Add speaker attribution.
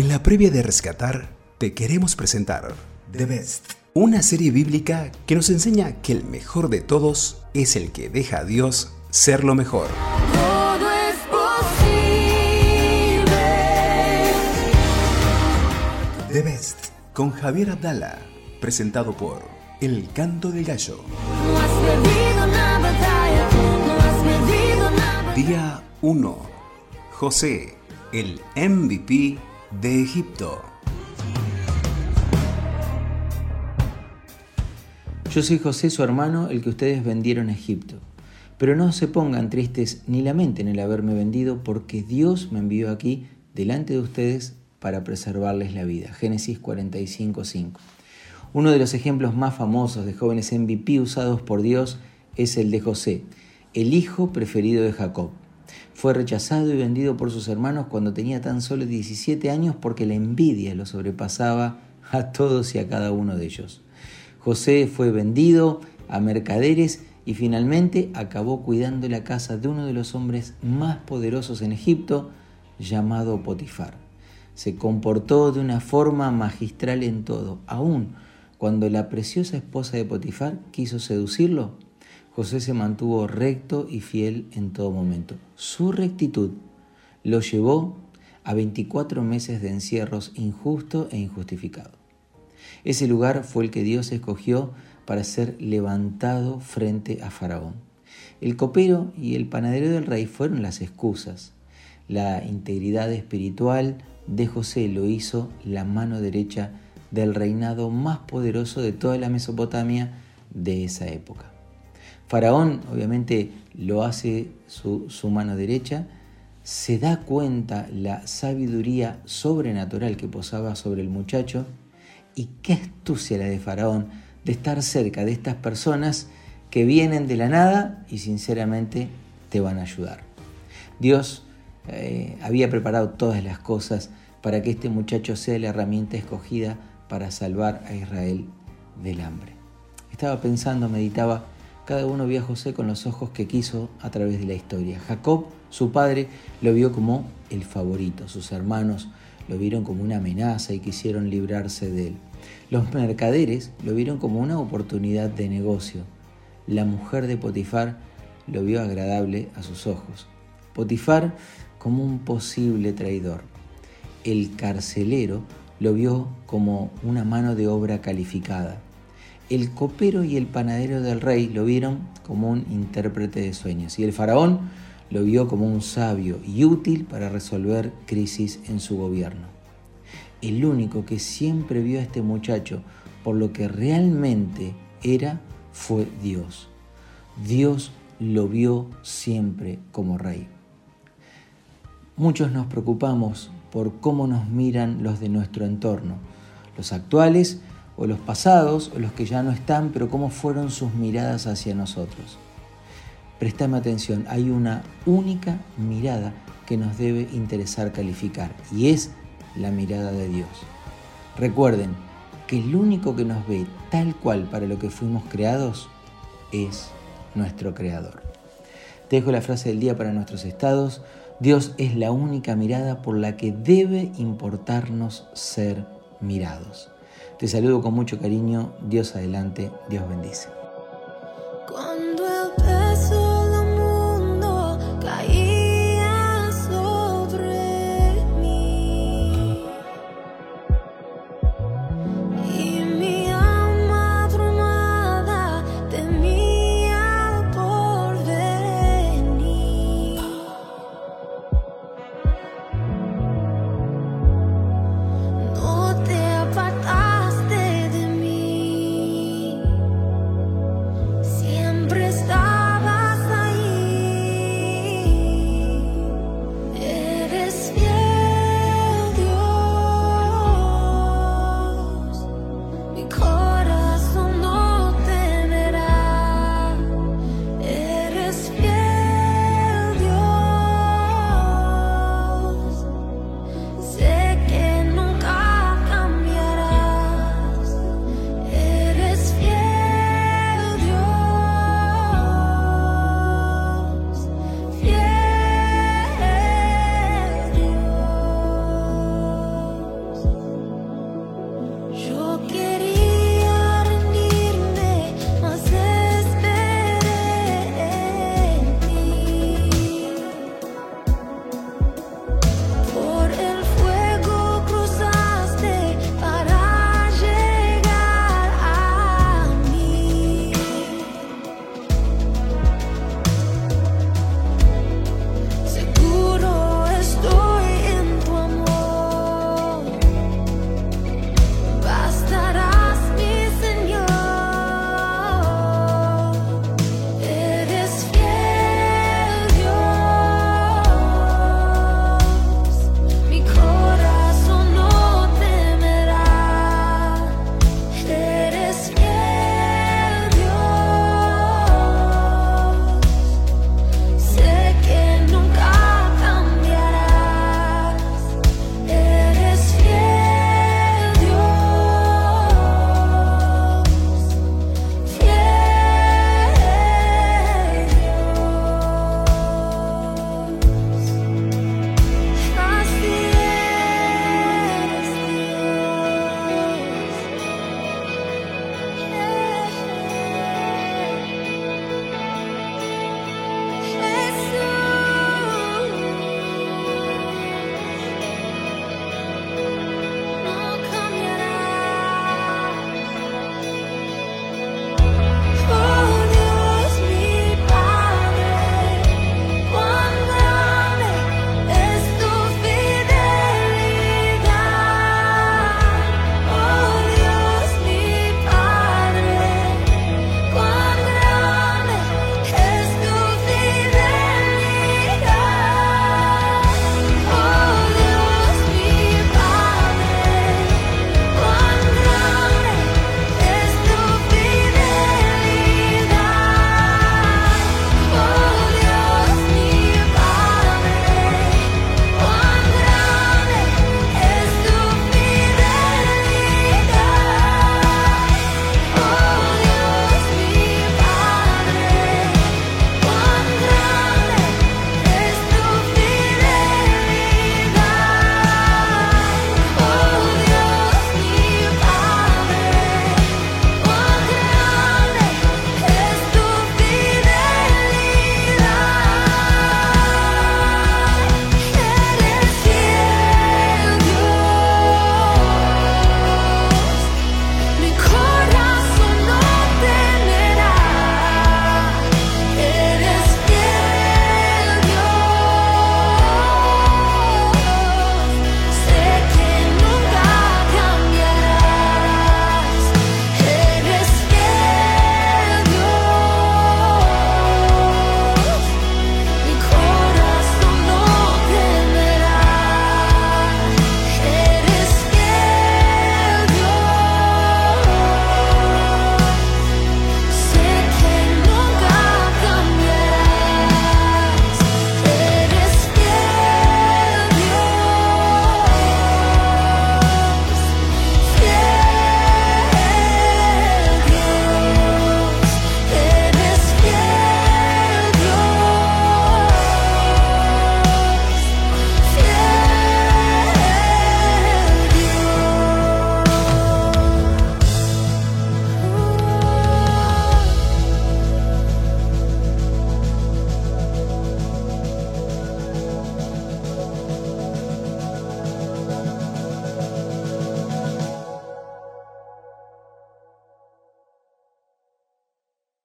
Speaker 1: En la previa de Rescatar, te queremos presentar The Best, una serie bíblica que nos enseña que el mejor de todos es el que deja a Dios ser lo mejor.
Speaker 2: Todo es posible.
Speaker 1: The Best, con Javier Abdala, presentado por El Canto del Gallo.
Speaker 2: No has perdido una batalla, no has perdido una batalla.
Speaker 1: Día 1. José, el MVP de Egipto.
Speaker 3: Yo soy José, su hermano, el que ustedes vendieron a Egipto. Pero no se pongan tristes ni lamenten el haberme vendido, porque Dios me envió aquí delante de ustedes para preservarles la vida. Génesis 45:5. Uno de los ejemplos más famosos de jóvenes MVP usados por Dios es el de José, el hijo preferido de Jacob. Fue rechazado y vendido por sus hermanos cuando tenía tan solo 17 años porque la envidia lo sobrepasaba a todos y a cada uno de ellos. José fue vendido a mercaderes y finalmente acabó cuidando la casa de uno de los hombres más poderosos en Egipto, llamado Potifar. Se comportó de una forma magistral en todo, aun cuando la preciosa esposa de Potifar quiso seducirlo. José se mantuvo recto y fiel en todo momento. Su rectitud lo llevó a 24 meses de encierros injusto e injustificado. Ese lugar fue el que Dios escogió para ser levantado frente a Faraón. El copero y el panadero del rey fueron las excusas. La integridad espiritual de José lo hizo la mano derecha del reinado más poderoso de toda la Mesopotamia de esa época. Faraón obviamente lo hace su, mano derecha, se da cuenta la sabiduría sobrenatural que posaba sobre el muchacho y qué astucia la de Faraón de estar cerca de estas personas que vienen de la nada y sinceramente te van a ayudar. Dios eh, había preparado todas las cosas para que este muchacho sea la herramienta escogida para salvar a Israel del hambre. Estaba pensando, meditaba, cada uno vio a José con los ojos que quiso a través de la historia. Jacob, su padre, lo vio como el favorito, sus hermanos lo vieron como una amenaza y quisieron librarse de él. Los mercaderes lo vieron como una oportunidad de negocio. La mujer de Potifar lo vio agradable a sus ojos. Potifar como un posible traidor. El carcelero lo vio como una mano de obra calificada. El copero y el panadero del rey lo vieron como un intérprete de sueños. Y el faraón lo vio como un sabio y útil para resolver crisis en su gobierno. El único que siempre vio a este muchacho por lo que realmente era fue Dios. Dios lo vio siempre como rey. Muchos nos preocupamos por cómo nos miran los de nuestro entorno, los actuales o los pasados o los que ya no están, pero cómo fueron sus miradas hacia nosotros. Prestame atención, hay una única mirada que nos debe interesar calificar y es la mirada de Dios. Recuerden que el único que nos ve tal cual para lo que fuimos creados es nuestro Creador. Te dejo la frase del día para nuestros estados. Dios es la única mirada por la que debe importarnos ser mirados. Te saludo con mucho cariño. Dios adelante. Dios bendice.